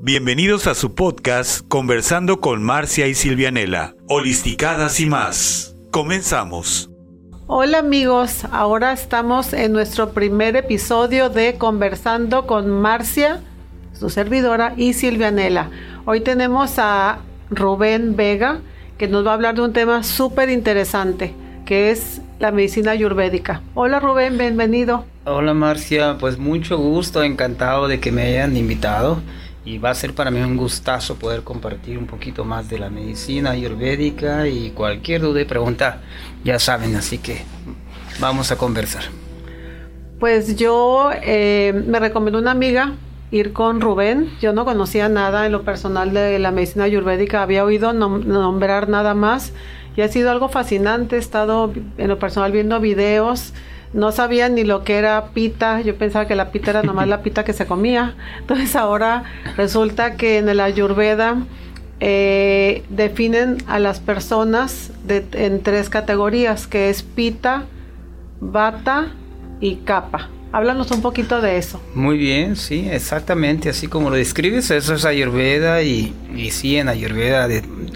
Bienvenidos a su podcast Conversando con Marcia y Silvianela, Holisticadas y más. Comenzamos. Hola amigos, ahora estamos en nuestro primer episodio de Conversando con Marcia, su servidora, y Silvianela. Hoy tenemos a Rubén Vega, que nos va a hablar de un tema súper interesante, que es la medicina ayurvédica. Hola Rubén, bienvenido. Hola Marcia, pues mucho gusto, encantado de que me hayan invitado y va a ser para mí un gustazo poder compartir un poquito más de la medicina ayurvédica y cualquier duda y pregunta ya saben, así que vamos a conversar. Pues yo eh, me recomendó una amiga ir con Rubén. Yo no conocía nada en lo personal de la medicina ayurvédica, había oído nombrar nada más y ha sido algo fascinante. He estado en lo personal viendo videos. No sabía ni lo que era pita. Yo pensaba que la pita era nomás la pita que se comía. Entonces ahora resulta que en el ayurveda eh, definen a las personas en tres categorías, que es pita, bata y capa. Háblanos un poquito de eso. Muy bien, sí, exactamente, así como lo describes, eso es Ayurveda y, y sí, en Ayurveda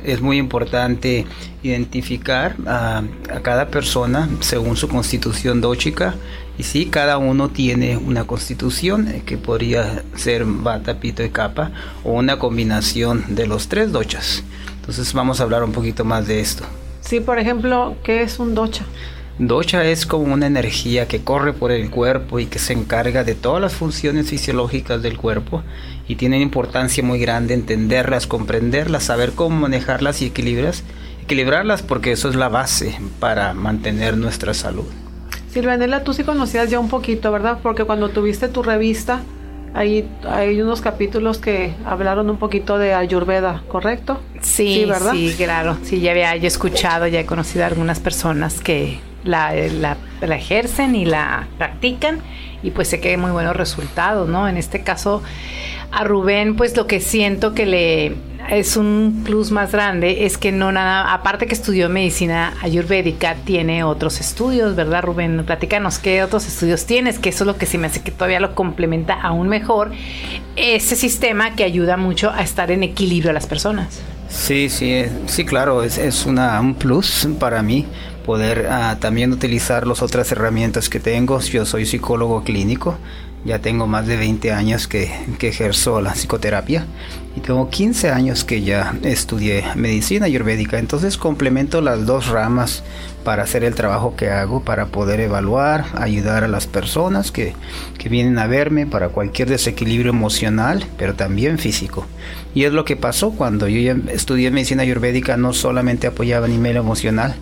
es muy importante identificar a, cada persona según su constitución dóchica y sí, cada uno tiene una constitución eh, que podría ser Vata, Pito y Kapha o una combinación de los tres dochas. Entonces vamos a hablar un poquito más de esto. Sí, por ejemplo, ¿qué es un docha? Docha es como una energía que corre por el cuerpo y que se encarga de todas las funciones fisiológicas del cuerpo y tiene importancia muy grande entenderlas, comprenderlas, saber cómo manejarlas y equilibrarlas, equilibrarlas porque eso es la base para mantener nuestra salud. Silvanela, tú sí conocías ya un poquito, ¿verdad? Porque cuando tuviste tu revista, ahí hay unos capítulos que hablaron un poquito de Ayurveda, ¿correcto? Sí, ¿verdad? Sí, claro. Sí, ya había yo escuchado, ya he conocido a algunas personas que la, la, ejercen y la practican y pues se queden muy buenos resultados, ¿no? En este caso, a Rubén, pues lo que siento que le es un plus más grande es que no nada, aparte que estudió medicina ayurvédica, tiene otros estudios, ¿verdad, Rubén? Platícanos qué otros estudios tienes, que eso es lo que sí me hace que todavía lo complementa aún mejor, ese sistema que ayuda mucho a estar en equilibrio a las personas. Sí, sí, sí, claro, es, es una, un plus para mí poder ah, también utilizar las otras herramientas que tengo. Yo soy psicólogo clínico, ya tengo más de 20 años que, que, ejerzo la psicoterapia y tengo 15 años que ya estudié medicina ayurvédica. Entonces complemento las dos ramas para hacer el trabajo que hago, para poder evaluar, ayudar a las personas que, que vienen a verme para cualquier desequilibrio emocional, pero también físico. Y es lo que pasó cuando yo ya estudié medicina ayurvédica, no solamente apoyaba a nivel emocional,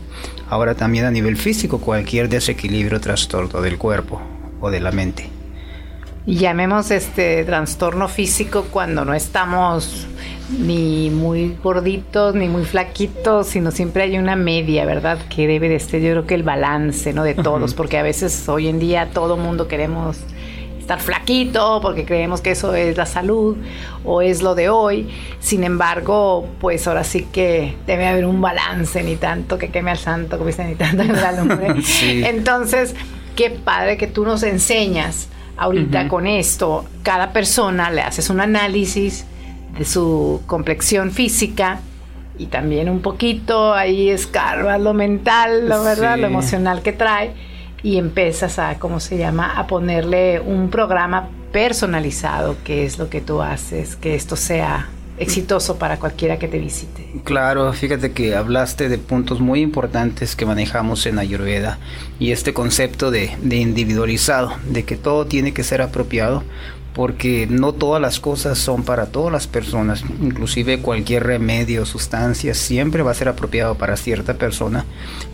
ahora también a nivel físico, cualquier desequilibrio, trastorno del cuerpo o de la mente. Llamemos este trastorno físico cuando no estamos ni muy gorditos ni muy flaquitos, sino siempre hay una media, ¿verdad? Que debe de ser, yo creo que el balance, ¿no? De todos, porque a veces hoy en día todo mundo queremos estar flaquito porque creemos que eso es la salud o es lo de hoy. Sin embargo, pues ahora sí que debe haber un balance, ni tanto que queme al santo, como dicen, ni tanto que la lumbre. Entonces, qué padre que tú nos enseñas ahorita con esto, cada persona le haces un análisis de su complexión física y también un poquito ahí escarba lo mental, lo verdad, lo emocional que trae y empiezas a, ¿cómo se llama?, a ponerle un programa personalizado, que es lo que tú haces, que esto sea exitoso para cualquiera que te visite. Claro, fíjate que hablaste de puntos muy importantes que manejamos en Ayurveda y este concepto de, de individualizado, de que todo tiene que ser apropiado porque no todas las cosas son para todas las personas, inclusive cualquier remedio sustancia siempre va a ser apropiado para cierta persona.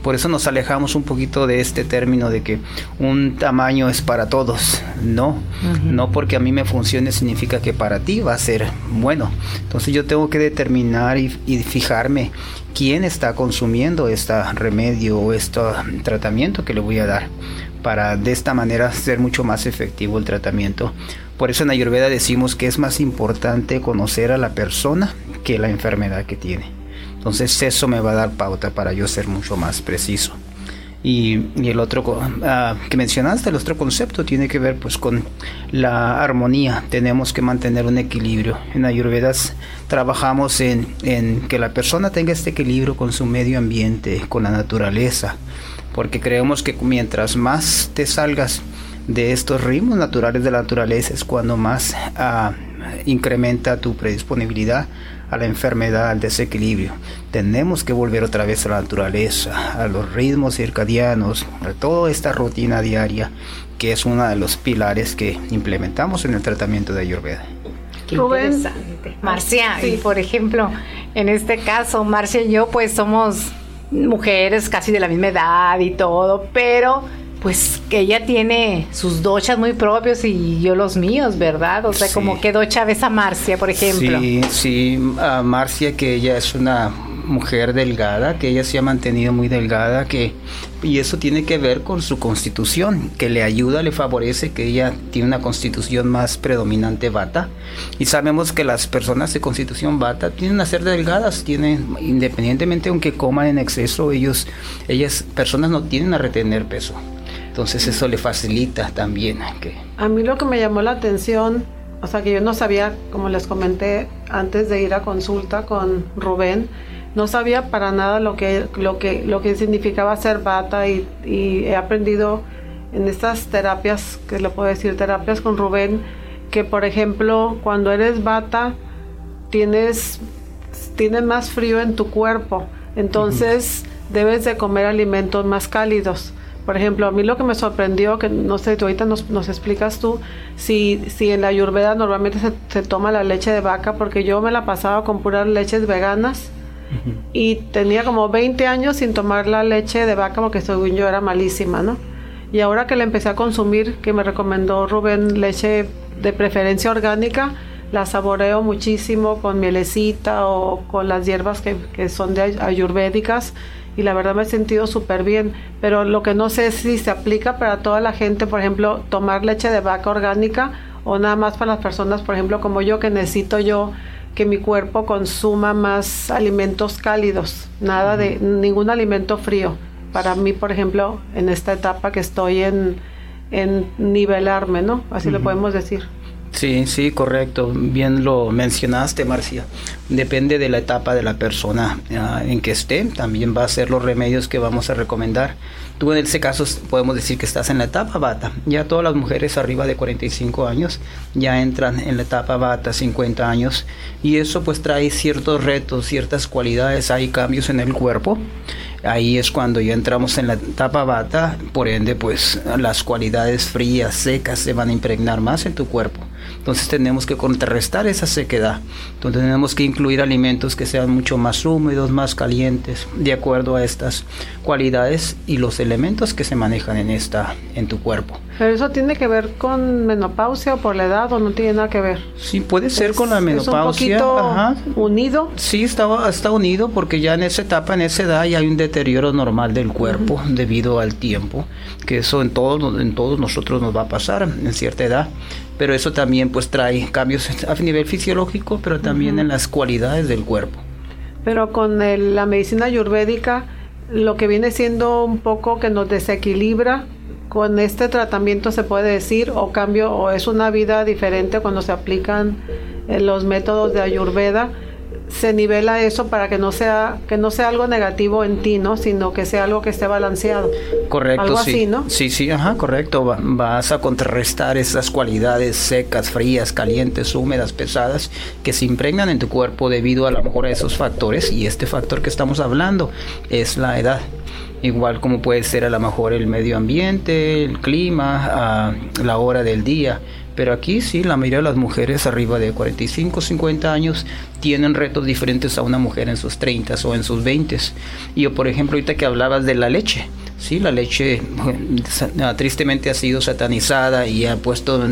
Por eso nos alejamos un poquito de este término de que un tamaño es para todos. No, no porque a mí me funcione significa que para ti va a ser bueno. Entonces yo tengo que determinar y, y fijarme quién está consumiendo este remedio o este tratamiento que le voy a dar para de esta manera ser mucho más efectivo el tratamiento. Por eso en Ayurveda decimos que es más importante conocer a la persona que la enfermedad que tiene. Entonces eso me va a dar pauta para yo ser mucho más preciso. Y, el otro uh, que mencionaste, el otro concepto tiene que ver pues con la armonía. Tenemos que mantener un equilibrio. En Ayurveda trabajamos en, en que la persona tenga este equilibrio con su medio ambiente, con la naturaleza, porque creemos que mientras más te salgas de estos ritmos naturales de la naturaleza es cuando más uh, incrementa tu predisponibilidad a la enfermedad, al desequilibrio. Tenemos que volver otra vez a la naturaleza, a los ritmos circadianos, a toda esta rutina diaria que es uno de los pilares que implementamos en el tratamiento de Ayurveda. Qué interesante. Marcia, y por ejemplo, en este caso, Marcia y yo pues somos mujeres casi de la misma edad y todo, pero pues que ella tiene sus dochas muy propios y yo los míos, ¿verdad? O sea, como que docha ves a Marcia, por ejemplo. Sí, sí, a Marcia que ella es una mujer delgada, que ella se ha mantenido muy delgada, que y eso tiene que ver con su constitución, que le ayuda, le favorece, que ella tiene una constitución más predominante bata. Y sabemos que las personas de constitución bata tienen a ser delgadas, tienen, independientemente aunque coman en exceso, ellos, ellas personas no tienen a retener peso. Entonces eso le facilita también. Que... A mí lo que me llamó la atención, o sea que yo no sabía, como les comenté antes de ir a consulta con Rubén, no sabía para nada lo que, lo que, lo que significaba ser bata y, he aprendido en estas terapias, que le puedo decir, terapias con Rubén, que por ejemplo cuando eres bata tienes, tienes más frío en tu cuerpo, entonces debes de comer alimentos más cálidos por ejemplo, a mí lo que me sorprendió, que no sé, tú ahorita nos, nos explicas tú, si, si en la ayurveda normalmente se, toma la leche de vaca, porque yo me la pasaba con puras leches veganas y tenía como 20 años sin tomar la leche de vaca porque según yo era malísima, ¿no? Y ahora que la empecé a consumir, que me recomendó Rubén leche de preferencia orgánica, la saboreo muchísimo con mielecita o con las hierbas que, que son de ayurvédicas y la verdad me he sentido súper bien, pero lo que no sé es si se aplica para toda la gente, por ejemplo, tomar leche de vaca orgánica o nada más para las personas, por ejemplo, como yo, que necesito yo que mi cuerpo consuma más alimentos cálidos, nada de ningún alimento frío. Para mí, por ejemplo, en esta etapa que estoy en, en nivelarme, ¿no? Así lo podemos decir. Sí, sí, correcto. Bien lo mencionaste, Marcia. Depende de la etapa de la persona ah, en que esté. También va a ser los remedios que vamos a recomendar. Tú en ese caso podemos decir que estás en la etapa bata. Ya todas las mujeres arriba de 45 años ya entran en la etapa bata, 50 años. Y eso pues trae ciertos retos, ciertas cualidades. Hay cambios en el cuerpo ahí es cuando ya entramos en la etapa bata, por ende pues las cualidades frías, secas se van a impregnar más en tu cuerpo. Entonces tenemos que contrarrestar esa sequedad. Entonces tenemos que incluir alimentos que sean mucho más húmedos, más calientes, de acuerdo a estas cualidades y los elementos que se manejan en esta en tu cuerpo. Pero eso tiene que ver con menopausia o por la edad o no tiene nada que ver. Sí, puede ser con la menopausia. Es un poquito unido. Sí, está, está unido porque ya en esa etapa, en esa edad, ya hay un deterioro normal del cuerpo debido al tiempo, que eso en todos, en todos nosotros nos va a pasar en cierta edad pero eso también pues trae cambios a nivel fisiológico, pero también en las cualidades del cuerpo. Pero con la medicina ayurvédica, lo que viene siendo un poco que nos desequilibra, con este tratamiento se puede decir, o cambio, o es una vida diferente cuando se aplican eh, los métodos de ayurveda se nivela eso para que no sea que no sea algo negativo en ti, ¿no? Sino que sea algo que esté balanceado. Correcto, algo sí. Así, ¿no? Sí, sí, ajá, correcto. vas a contrarrestar esas cualidades secas, frías, calientes, húmedas, pesadas que se impregnan en tu cuerpo debido a lo mejor a esos factores y este factor que estamos hablando es la edad igual como puede ser a lo mejor el medio ambiente, el clima, la hora del día. Pero aquí sí, la mayoría de las mujeres arriba de 45, 50 años tienen retos diferentes a una mujer en sus 30 o en sus 20. Y yo, por ejemplo, ahorita que hablabas de la leche, Sí, la leche tristemente ha sido satanizada y ha puesto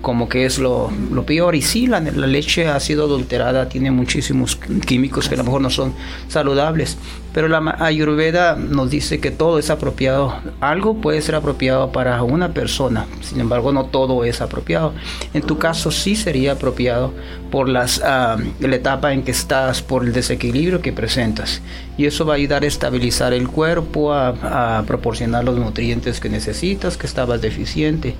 como que es lo, peor. Y sí, la, la, leche ha sido adulterada, tiene muchísimos químicos que a lo mejor no son saludables. Pero la Ayurveda nos dice que todo es apropiado. Algo puede ser apropiado para una persona, sin embargo no todo es apropiado. En tu caso sí sería apropiado por las, ah, la etapa en que estás, por el desequilibrio que presentas. Y eso va a ayudar a estabilizar el cuerpo, a, a proporcionar los nutrientes que necesitas, que estabas deficiente.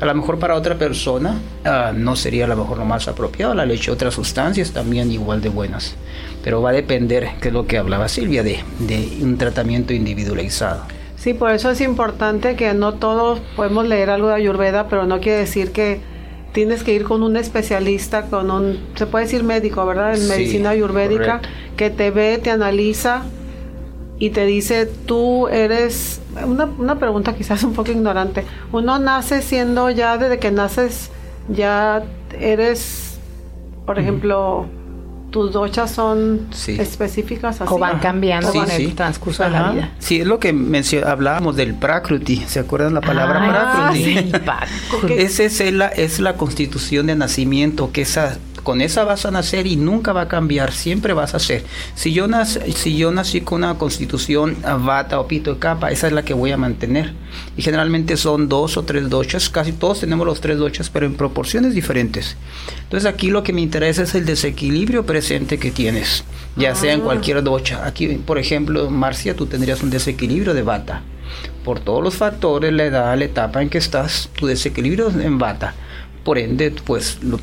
A lo mejor para otra persona ah, no sería a lo mejor lo más apropiado la leche, otras sustancias también igual de buenas. Pero va a depender, que es lo que hablaba Silvia, de, de un tratamiento individualizado. Sí, por eso es importante que no todos podemos leer algo de Ayurveda, pero no quiere decir que tienes que ir con un especialista, con un, se puede decir médico, ¿verdad? En medicina ayurvédica, que te ve, te analiza y te dice, tú eres, una, una pregunta quizás un poco ignorante, uno nace siendo ya, desde que naces, ya eres, por ejemplo, tus dochas son específicas así. O van cambiando con el transcurso de la vida. Sí, es lo que hablábamos del prakruti. ¿Se acuerdan la palabra prakruti? Esa es la, es la constitución de nacimiento, que esa con esa vas a nacer y nunca va a cambiar, siempre vas a ser. Si yo, nací, si yo nací con una constitución bata o pito de capa, esa es la que voy a mantener. Y generalmente son dos o tres dochas, casi todos tenemos los tres dochas, pero en proporciones diferentes. Entonces aquí lo que me interesa es el desequilibrio presente que tienes, ya sea en ah. cualquier docha. Aquí, por ejemplo, Marcia, tú tendrías un desequilibrio de bata. Por todos los factores, la edad, la etapa en que estás, tu desequilibrio en bata. Por ende, pues lo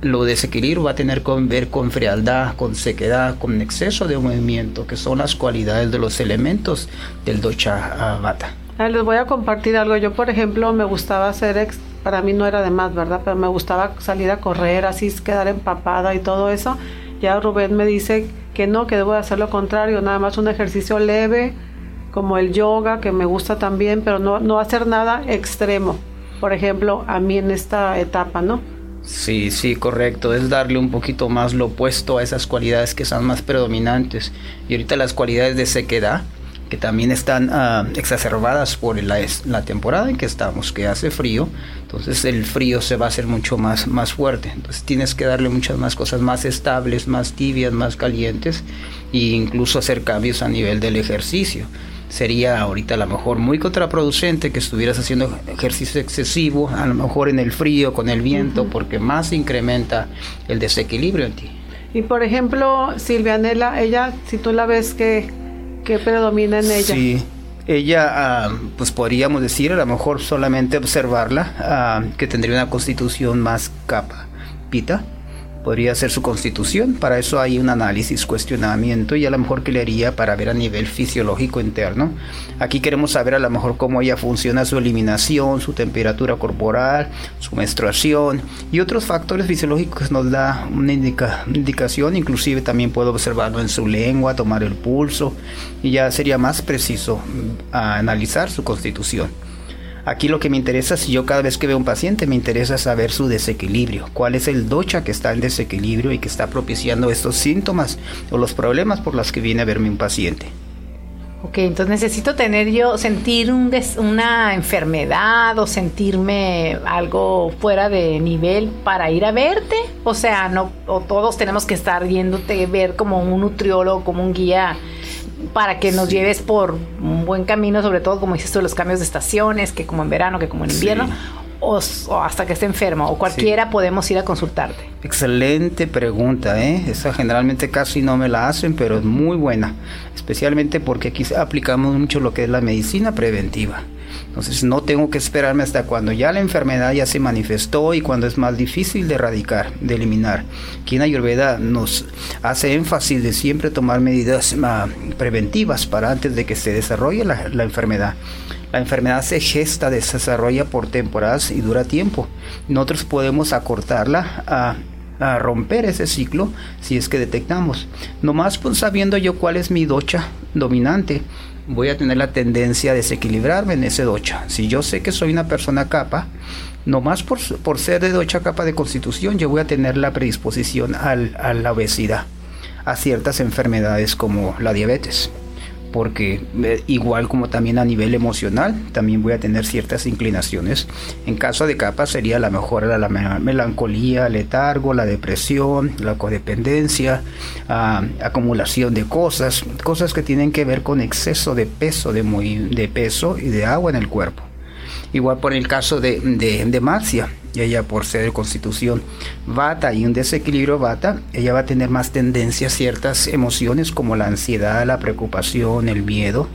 desequilibrio va a tener que ver con frialdad, con sequedad, con exceso de movimiento, que son las cualidades de los elementos del docha bata. Ah, les voy a compartir algo. Yo, por ejemplo, me gustaba hacer, ex, para mí no era de más, ¿verdad? Pero me gustaba salir a correr, así quedar empapada y todo eso. Ya Rubén me dice que no, que debo hacer lo contrario, nada más un ejercicio leve, como el yoga, que me gusta también, pero no, no hacer nada extremo. Por ejemplo, a mí en esta etapa, ¿no? Sí, sí, correcto. Es darle un poquito más lo opuesto a esas cualidades que son más predominantes. Y ahorita las cualidades de sequedad, que también están ah, exacerbadas por la, temporada en que estamos, que hace frío. Entonces el frío se va a hacer mucho más, más fuerte. Entonces tienes que darle muchas más cosas más estables, más tibias, más calientes e incluso hacer cambios a nivel del ejercicio sería ahorita a lo mejor muy contraproducente que estuvieras haciendo ejercicio excesivo, a lo mejor en el frío, con el viento, porque más incrementa el desequilibrio en ti. Y por ejemplo, Silvianela, ella, si tú la ves, ¿qué, predomina en ella? Sí, ella, ah, pues podríamos decir, a lo mejor solamente observarla, ah, que tendría una constitución más capa, pita, podría ser su constitución. Para eso hay un análisis, cuestionamiento y a lo mejor que le haría para ver a nivel fisiológico interno. Aquí queremos saber a lo mejor cómo ella funciona su eliminación, su temperatura corporal, su menstruación y otros factores fisiológicos nos da una indicación. Inclusive también puedo observarlo en su lengua, tomar el pulso y ya sería más preciso mm, analizar su constitución. Aquí lo que me interesa, si yo cada vez que veo un paciente, me interesa saber su desequilibrio, cuál es el docha que está en desequilibrio y que está propiciando estos síntomas o los problemas por los que viene a verme un paciente. Ok, entonces necesito tener yo, sentir un una enfermedad o sentirme algo fuera de nivel para ir a verte. O sea, no, o todos tenemos que estar viéndote, ver como un nutriólogo, como un guía para que nos lleves por un buen camino, sobre todo como dices tú, los cambios de estaciones, que como en verano, que como en invierno, o, hasta que esté enfermo, o cualquiera podemos ir a consultarte. Excelente pregunta, ¿eh? Esa generalmente casi no me la hacen, pero es muy buena, especialmente porque aquí aplicamos mucho lo que es la medicina preventiva. Entonces no tengo que esperarme hasta cuando ya la enfermedad ya se manifestó y cuando es más difícil de erradicar, de eliminar. Aquí en Ayurveda nos hace énfasis de siempre tomar medidas ah, preventivas para antes de que se desarrolle la, enfermedad. La enfermedad se gesta, se desarrolla por temporadas y dura tiempo. Nosotros podemos acortarla a a romper ese ciclo si es que detectamos. Nomás pues, sabiendo yo cuál es mi docha dominante, voy a tener la tendencia a desequilibrarme en ese docha. Si yo sé que soy una persona capa, nomás por, por ser de docha capa de constitución, yo voy a tener la predisposición al, a la obesidad, a ciertas enfermedades como la diabetes porque eh, igual como también a nivel emocional, también voy a tener ciertas inclinaciones. En caso de capa sería la mejor la, melancolía, letargo, la depresión, la codependencia, ah, acumulación de cosas, cosas que tienen que ver con exceso de peso, de, muy, de peso y de agua en el cuerpo. Igual por el caso de, de, Marcia, ella por ser de constitución vata y un desequilibrio vata, ella va a tener más tendencia a ciertas emociones como la ansiedad, la preocupación, el miedo,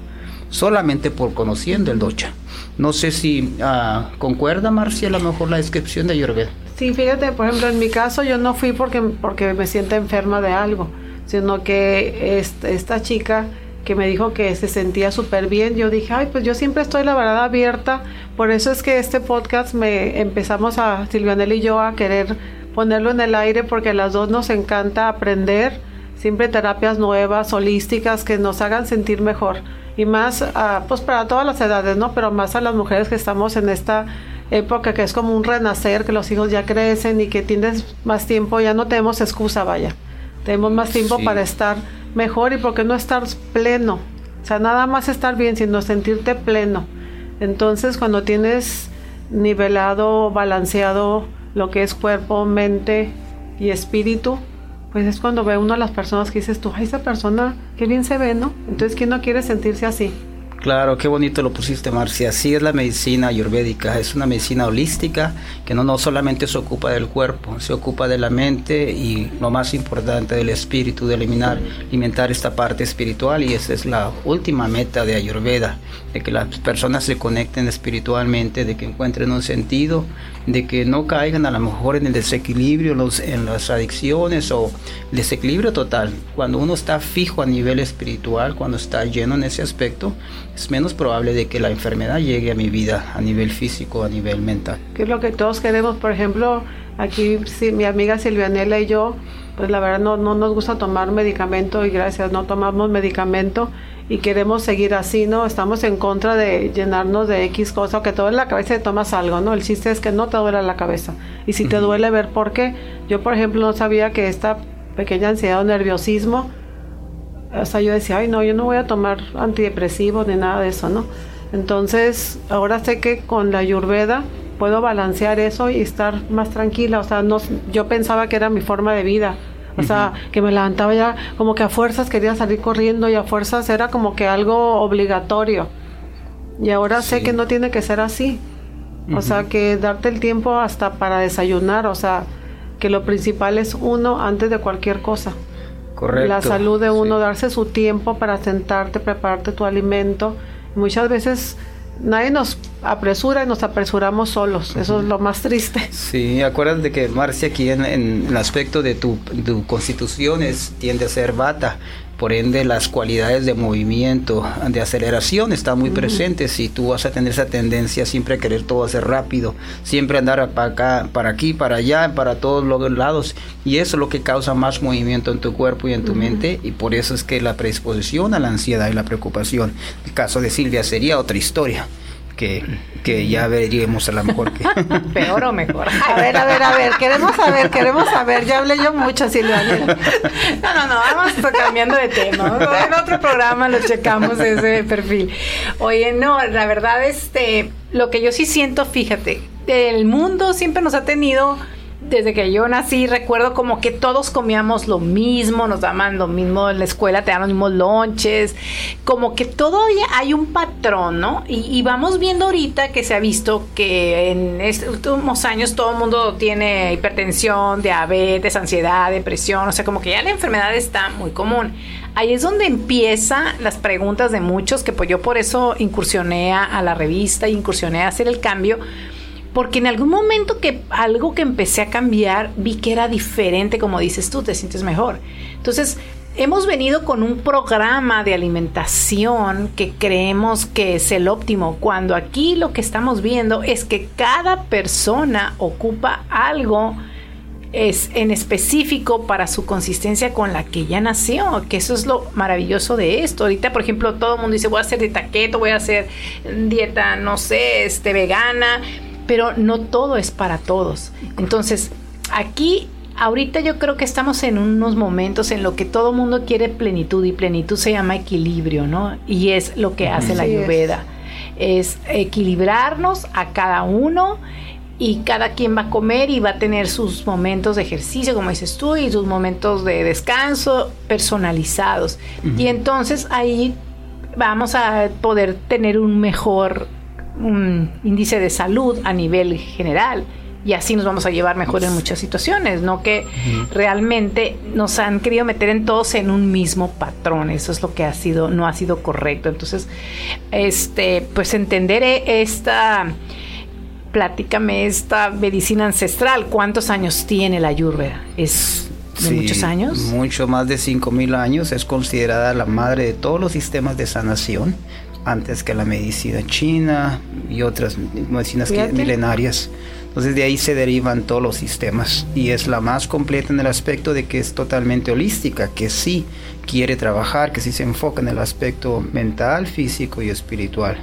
solamente por conociendo el docha. No sé si uh, concuerda, Marcia, a lo mejor la descripción de Ayurveda. Sí, fíjate, por ejemplo, en mi caso yo no fui porque, porque me siento enferma de algo, sino que esta, esta chica que me dijo que se sentía súper bien, yo dije, ay, pues yo siempre estoy la verdad abierta, por eso es que este podcast me empezamos a, Silvianel y yo, a querer ponerlo en el aire porque a las dos nos encanta aprender, siempre terapias nuevas, holísticas, que nos hagan sentir mejor. Y más, uh, pues para todas las edades, ¿no? Pero más a las mujeres que estamos en esta época que es como un renacer, que los hijos ya crecen y que tienes más tiempo, ya no tenemos excusa, vaya. Tenemos más tiempo para estar mejor y porque no estar pleno. O sea, nada más estar bien, sino sentirte pleno. Entonces, cuando tienes nivelado, balanceado lo que es cuerpo, mente y espíritu, pues es cuando ve uno a las personas que dices tú, ay, esa persona, qué bien se ve, ¿no? Entonces, ¿quién no quiere sentirse así? Claro, qué bonito lo pusiste, Marcia. Así es la medicina ayurvédica. Es una medicina holística que no, no solamente se ocupa del cuerpo, se ocupa de la mente y lo más importante del espíritu, de eliminar, alimentar esta parte espiritual. Y esa es la última meta de Ayurveda, de que las personas se conecten espiritualmente, de que encuentren un sentido, de que no caigan a lo mejor en el desequilibrio, los, en las adicciones o desequilibrio total. Cuando uno está fijo a nivel espiritual, cuando está lleno en ese aspecto, es menos probable de que la enfermedad llegue a mi vida a nivel físico, a nivel mental. Que es lo que todos queremos, por ejemplo, aquí si, mi amiga Silvianela y yo, pues la verdad no, no nos gusta tomar medicamento y gracias, no tomamos medicamento y queremos seguir así, ¿no? Estamos en contra de llenarnos de X cosa, que todo en la cabeza te tomas algo, ¿no? El chiste es que no te duele la cabeza. Y si te duele ver por qué, yo por ejemplo no sabía que esta pequeña ansiedad o nerviosismo, o sea, yo decía, ay, no, yo no voy a tomar antidepresivos ni nada de eso, ¿no? Entonces, ahora sé que con la ayurveda puedo balancear eso y estar más tranquila. O sea, no, yo pensaba que era mi forma de vida. O sea, que me levantaba ya como que a fuerzas quería salir corriendo y a fuerzas era como que algo obligatorio. Y ahora sé que no tiene que ser así. O sea, que darte el tiempo hasta para desayunar. O sea, que lo principal es uno antes de cualquier cosa. La salud de uno, darse su tiempo para sentarte, prepararte tu alimento. Muchas veces nadie nos apresura y nos apresuramos solos. Eso es lo más triste. Sí, acuérdate que Marcia aquí en, el aspecto de tu, tu constitución es, tiende a ser bata por ende las cualidades de movimiento, de aceleración están muy presentes y tú vas a tener esa tendencia siempre a querer todo hacer rápido, siempre andar para acá, para aquí, para allá, para todos los lados y eso es lo que causa más movimiento en tu cuerpo y en tu mente y por eso es que la predisposición a la ansiedad y la preocupación. El caso de Silvia sería otra historia que, ya veríamos a lo mejor que... Peor o mejor. A ver, a ver, a ver, queremos saber, queremos saber, ya hablé yo mucho, Silvia. No, no, no, vamos cambiando de tema. En otro programa lo checamos ese perfil. Oye, no, la verdad, este, lo que yo sí siento, fíjate, el mundo siempre nos ha tenido desde que yo nací recuerdo como que todos comíamos lo mismo, nos daban lo mismo en la escuela, te dan los mismos lonches, como que todavía hay un patrón, ¿no? Y, vamos viendo ahorita que se ha visto que en estos últimos años todo el mundo tiene hipertensión, diabetes, ansiedad, depresión, o sea, como que ya la enfermedad está muy común. Ahí es donde empiezan las preguntas de muchos, que pues yo por eso incursioné a, a la revista, incursioné a hacer el cambio, porque en algún momento que algo que empecé a cambiar vi que era diferente, como dices tú, te sientes mejor. Entonces, hemos venido con un programa de alimentación que creemos que es el óptimo, cuando aquí lo que estamos viendo es que cada persona ocupa algo es en específico para su consistencia con la que ya nació, que eso es lo maravilloso de esto. Ahorita, por ejemplo, todo el mundo dice, voy a hacer dieta keto, voy a hacer dieta, no sé, este vegana, pero no todo es para todos. Entonces, aquí ahorita yo creo que estamos en unos momentos en lo que todo mundo quiere plenitud y plenitud se llama equilibrio, ¿no? Y es lo que hace la ayurveda. Es. equilibrarnos a cada uno y cada quien va a comer y va a tener sus momentos de ejercicio, como dices tú, y sus momentos de descanso personalizados. Y entonces ahí vamos a poder tener un mejor un índice de salud a nivel general. Y así nos vamos a llevar mejor en muchas situaciones, no que realmente nos han querido meter en todos en un mismo patrón, eso es lo que ha sido no ha sido correcto. Entonces, este, pues entender e, esta platícame esta medicina ancestral, ¿cuántos años tiene la Ayurveda? Es de muchos años. Mucho más de 5000 años, es considerada la madre de todos los sistemas de sanación antes que la medicina china y otras medicinas milenarias. Entonces de ahí se derivan todos los sistemas y es la más completa en el aspecto de que es totalmente holística, que sí quiere trabajar, que sí se enfoca en el aspecto mental, físico y espiritual.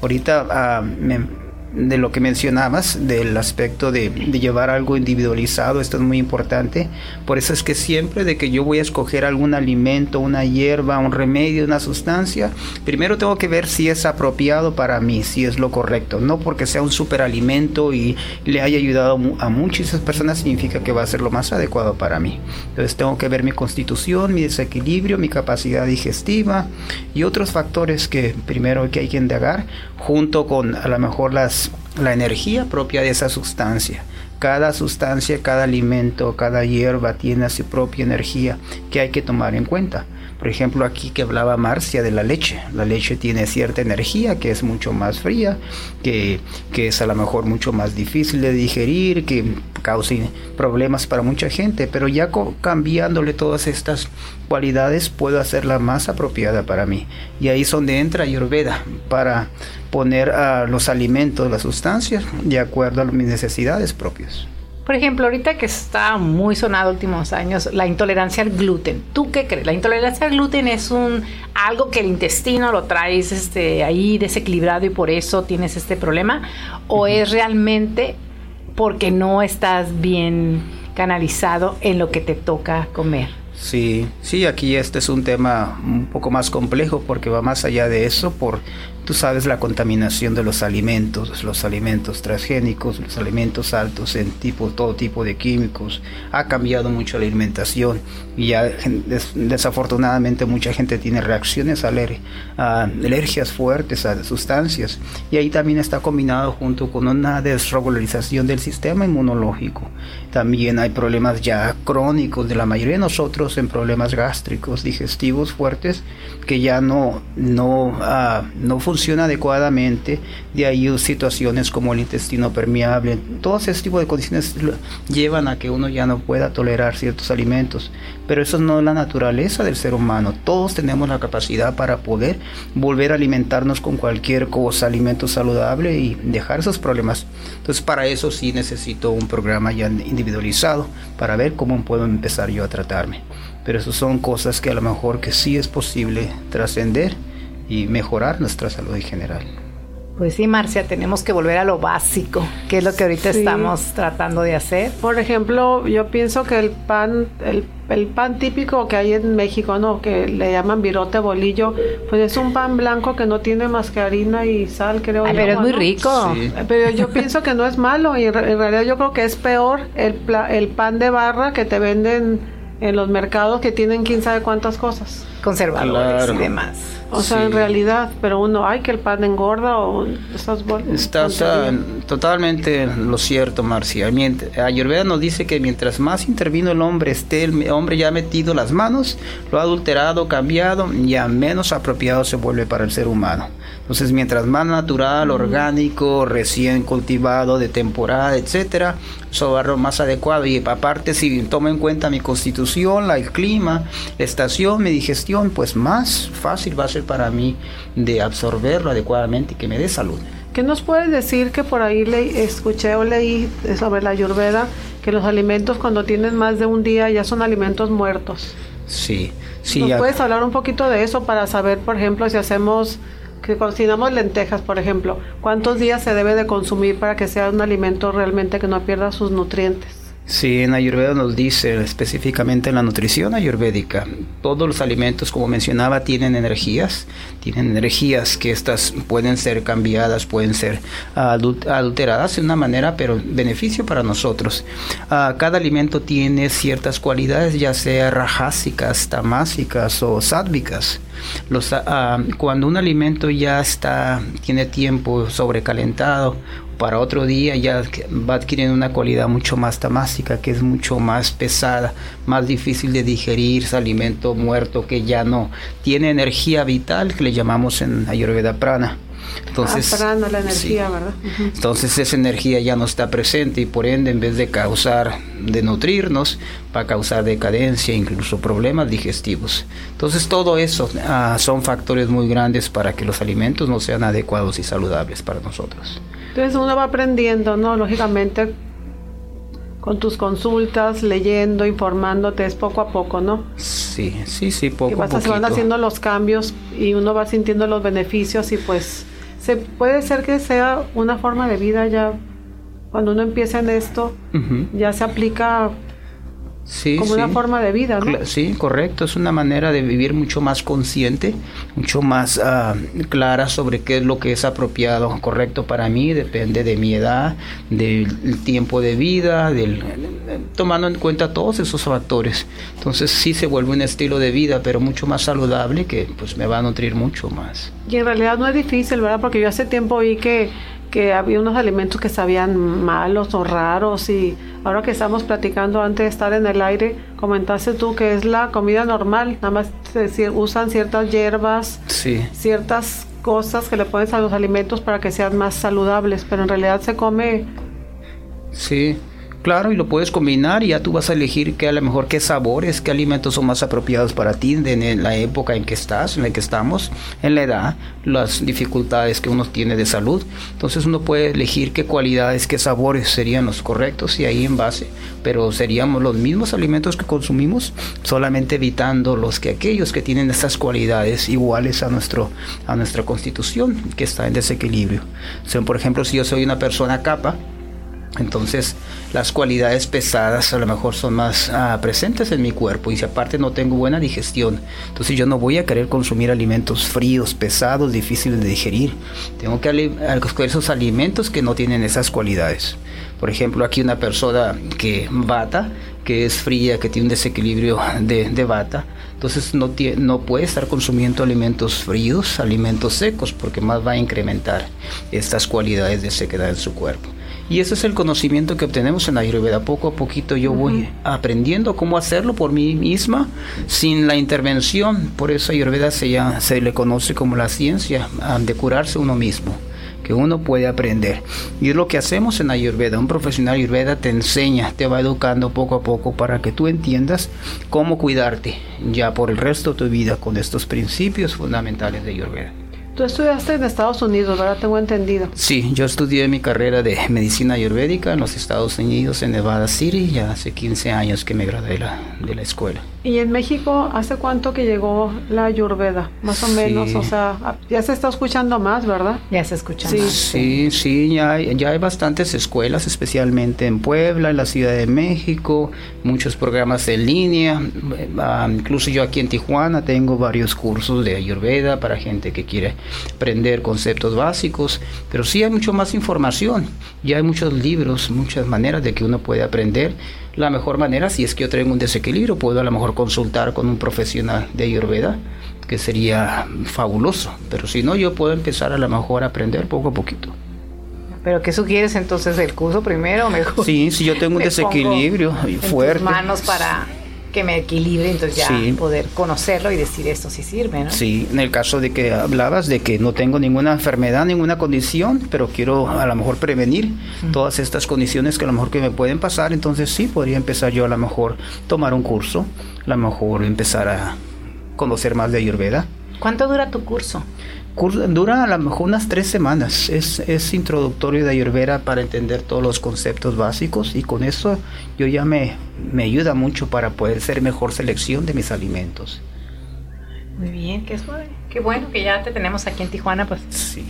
Ahorita uh, me, de lo que mencionabas, del aspecto de, llevar algo individualizado, esto es muy importante. Por eso es que siempre de que yo voy a escoger algún alimento, una hierba, un remedio, una sustancia, primero tengo que ver si es apropiado para mí, si es lo correcto. No porque sea un superalimento y le haya ayudado a muchas personas significa que va a ser lo más adecuado para mí. Entonces tengo que ver mi constitución, mi desequilibrio, mi capacidad digestiva y otros factores que primero que hay que indagar junto con a lo mejor las, la energía propia de esa sustancia. Cada sustancia, cada alimento, cada hierba tiene su propia energía que hay que tomar en cuenta. Por ejemplo, aquí que hablaba Marcia de la leche. La leche tiene cierta energía que es mucho más fría, que, que es a lo mejor mucho más difícil de digerir, que causa problemas para mucha gente, pero ya cambiándole todas estas cualidades puedo hacerla más apropiada para mí. Y ahí es donde entra Ayurveda para poner a los alimentos, las sustancias, de acuerdo a mis necesidades propias. Por ejemplo, ahorita que está muy sonado últimos años, la intolerancia al gluten. ¿Tú qué crees? ¿La intolerancia al gluten es un algo que el intestino lo traes este, ahí desequilibrado y por eso tienes este problema? ¿O es realmente porque no estás bien canalizado en lo que te toca comer? Sí, sí, aquí este es un tema un poco más complejo porque va más allá de eso por Tú sabes la contaminación de los alimentos, los alimentos transgénicos, los alimentos altos en tipo, todo tipo de químicos. Ha cambiado mucho la alimentación y ya desafortunadamente mucha gente tiene reacciones a, alergias fuertes a sustancias. Y ahí también está combinado junto con una desregularización del sistema inmunológico. También hay problemas ya crónicos de la mayoría de nosotros en problemas gástricos, digestivos fuertes que ya no, no, uh, no funcionan funciona adecuadamente, de ahí situaciones como el intestino permeable, todo ese tipo de condiciones llevan a que uno ya no pueda tolerar ciertos alimentos, pero eso no es la naturaleza del ser humano, todos tenemos la capacidad para poder volver a alimentarnos con cualquier cosa, alimento saludable y dejar esos problemas. Entonces para eso sí necesito un programa ya individualizado para ver cómo puedo empezar yo a tratarme. Pero eso son cosas que a lo mejor que sí es posible trascender y mejorar nuestra salud en general. Pues sí, Marcia, tenemos que volver a lo básico, que es lo que ahorita estamos tratando de hacer. Por ejemplo, yo pienso que el pan, el, pan típico que hay en México, ¿no? Que le llaman virote bolillo, pues es un pan blanco que no tiene más que harina y sal, creo Ay, Pero es muy rico. Pero yo pienso que no es malo y en realidad yo creo que es peor el, el pan de barra que te venden en los mercados que tienen quién sabe cuántas cosas. Conservadores y demás. O sea, en realidad, pero uno, ay, que el pan engorda o estás Estás totalmente lo cierto, Marcia. Ayurveda nos dice que mientras más intervino el hombre, esté el hombre ya ha metido las manos, lo ha adulterado, cambiado, ya menos apropiado se vuelve para el ser humano. Entonces, mientras más natural, orgánico, recién cultivado, de temporada, etcétera, ser más adecuado. Y aparte, si tomo en cuenta mi constitución, la, el clima, la estación, mi digestión, pues más fácil va a ser para mí de absorberlo adecuadamente y que me dé salud. ¿Qué nos puedes decir que por ahí le, escuché o leí sobre la ayurveda que los alimentos cuando tienen más de un día ya son alimentos muertos? Sí, sí. ¿Nos puedes hablar un poquito de eso para saber, por ejemplo, si hacemos que cocinamos lentejas, por ejemplo, cuántos días se debe de consumir para que sea un alimento realmente que no pierda sus nutrientes? Sí, en Ayurveda nos dice específicamente en la nutrición ayurvédica, todos los alimentos, como mencionaba, tienen energías, tienen energías que estas pueden ser cambiadas, pueden ser adulteradas de una manera, pero beneficio para nosotros. Ah, cada alimento tiene ciertas cualidades, ya sea rajásicas, tamásicas o sádvicas. Los, ah, cuando un alimento ya está, tiene tiempo sobrecalentado para otro día ya va adquiriendo una cualidad mucho más tamásica, que es mucho más pesada, más difícil de digerir, es alimento muerto que ya no tiene energía vital, que le llamamos en Ayurveda prana. Entonces, ah, la energía, ¿verdad? Entonces esa energía ya no está presente y por ende en vez de causar, de nutrirnos, va a causar decadencia, incluso problemas digestivos. Entonces todo eso ah, son factores muy grandes para que los alimentos no sean adecuados y saludables para nosotros. Entonces uno va aprendiendo, ¿no? Lógicamente con tus consultas, leyendo, informándote, es poco a poco, ¿no? Sí, sí, sí, poco y vas, a Se van haciendo los cambios y uno va sintiendo los beneficios y pues se puede ser que sea una forma de vida ya cuando uno empieza en esto, ya se aplica como una forma de vida, ¿no? Sí, correcto. Es una manera de vivir mucho más consciente, mucho más ah, clara sobre qué es lo que es apropiado, correcto para mí. Depende de mi edad, del tiempo de vida, del, tomando en cuenta todos esos factores. Entonces sí se vuelve un estilo de vida, pero mucho más saludable que pues me va a nutrir mucho más. Y en realidad no es difícil, ¿verdad? Porque yo hace tiempo vi que que había unos alimentos que sabían malos o raros y ahora que estamos platicando antes de estar en el aire, comentaste tú que es la comida normal, nada más usan ciertas hierbas, ciertas cosas que le pones a los alimentos para que sean más saludables, pero en realidad se come... Sí, Claro, y lo puedes combinar y ya tú vas a elegir qué a lo mejor qué sabores, qué alimentos son más apropiados para ti en la época en que estás, en la que estamos, en la edad, las dificultades que uno tiene de salud. Entonces uno puede elegir qué cualidades, qué sabores serían los correctos y ahí en base, pero seríamos los mismos alimentos que consumimos, solamente evitando los que aquellos que tienen estas cualidades iguales a nuestro a nuestra constitución que está en desequilibrio. O por ejemplo, si yo soy una persona capa, entonces las cualidades pesadas a lo mejor son más ah, presentes en mi cuerpo y si aparte no tengo buena digestión, entonces yo no voy a querer consumir alimentos fríos, pesados, difíciles de digerir. Tengo que escoger esos alimentos que no tienen esas cualidades. Por ejemplo, aquí una persona que bata, que es fría, que tiene un desequilibrio de, bata, entonces no, no puede estar consumiendo alimentos fríos, alimentos secos, porque más va a incrementar estas cualidades de sequedad en su cuerpo. Y ese es el conocimiento que obtenemos en Ayurveda. Poco a poquito yo voy aprendiendo cómo hacerlo por mí misma sin la intervención. Por eso Ayurveda se, se le conoce como la ciencia de curarse uno mismo que uno puede aprender. Y es lo que hacemos en Ayurveda. Un profesional Ayurveda te enseña, te va educando poco a poco para que tú entiendas cómo cuidarte ya por el resto de tu vida con estos principios fundamentales de Ayurveda. Tú estudiaste en Estados Unidos, ¿verdad? Tengo entendido. Sí, yo estudié mi carrera de medicina ayurvédica en los Estados Unidos, en Nevada City, ya hace 15 años que me gradué de la, de la escuela. ¿Y en México hace cuánto que llegó la ayurveda? Más o menos, o sea, ya se está escuchando más, ¿verdad? Ya se escucha sí. más. Sí, sí, ya hay, ya hay bastantes escuelas, especialmente en Puebla, en la Ciudad de México, muchos programas en línea, ah, incluso yo aquí en Tijuana tengo varios cursos de ayurveda para gente que quiere aprender conceptos básicos, pero sí hay mucho más información, ya hay muchos libros, muchas maneras de que uno puede aprender. La mejor manera, si es que yo tengo un desequilibrio, puedo a lo mejor consultar con un profesional de Ayurveda, que sería fabuloso, pero si no, yo puedo empezar a lo mejor a aprender poco a poquito. ¿Pero qué sugieres entonces? ¿El curso primero mejor? Sí, si yo tengo un desequilibrio fuerte. manos para que me equilibre, entonces ya poder conocerlo y decir esto sí sirve, ¿no? Sí, en el caso de que hablabas de que no tengo ninguna enfermedad, ninguna condición, pero quiero a lo mejor prevenir todas estas condiciones que a lo mejor que me pueden pasar, entonces sí podría empezar yo a lo mejor tomar un curso, a lo mejor empezar a conocer más de Ayurveda. ¿Cuánto dura tu curso? Dura a lo mejor unas tres semanas. Es, es introductorio de Ayurveda para entender todos los conceptos básicos y con eso yo ya me, me ayuda mucho para poder hacer mejor selección de mis alimentos. Muy bien, qué, qué bueno que ya te tenemos aquí en Tijuana, pues. Sí.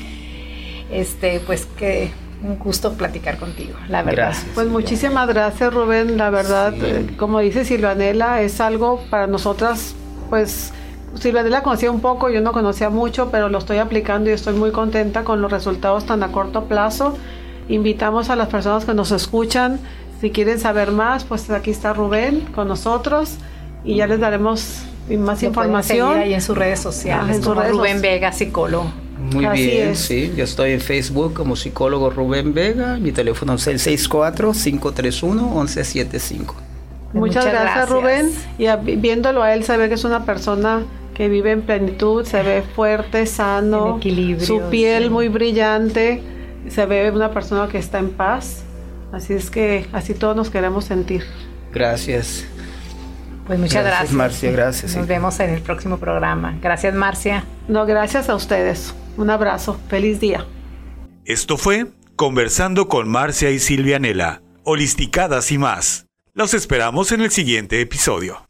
Este, pues que un gusto platicar contigo, la verdad. Pues muchísimas gracias, Rubén. La verdad, eh, como dice Silvanela, es algo para nosotras, pues Silvia la conocía un poco, yo no conocía mucho, pero lo estoy aplicando y estoy muy contenta con los resultados tan a corto plazo. Invitamos a las personas que nos escuchan, si quieren saber más, pues aquí está Rubén con nosotros y ya les daremos más información. ahí en sus redes sociales, ah, en Rubén Vega, psicólogo. Muy bien, sí. Yo estoy en Facebook como psicólogo Rubén Vega. Mi teléfono es el 64-531-1175. Muchas, gracias, Rubén. Y viéndolo a él, se ve que es una persona que vive en plenitud, se ve fuerte, sano, equilibrio, su piel muy brillante, se ve una persona que está en paz. Así es que así todos nos queremos sentir. Gracias. Pues muchas gracias. Marcia, gracias. Nos vemos en el próximo programa. Gracias, Marcia. No, gracias a ustedes. Un abrazo. Feliz día. Esto fue Conversando con Marcia y Silvia Nela, Holisticadas y más. Los esperamos en el siguiente episodio.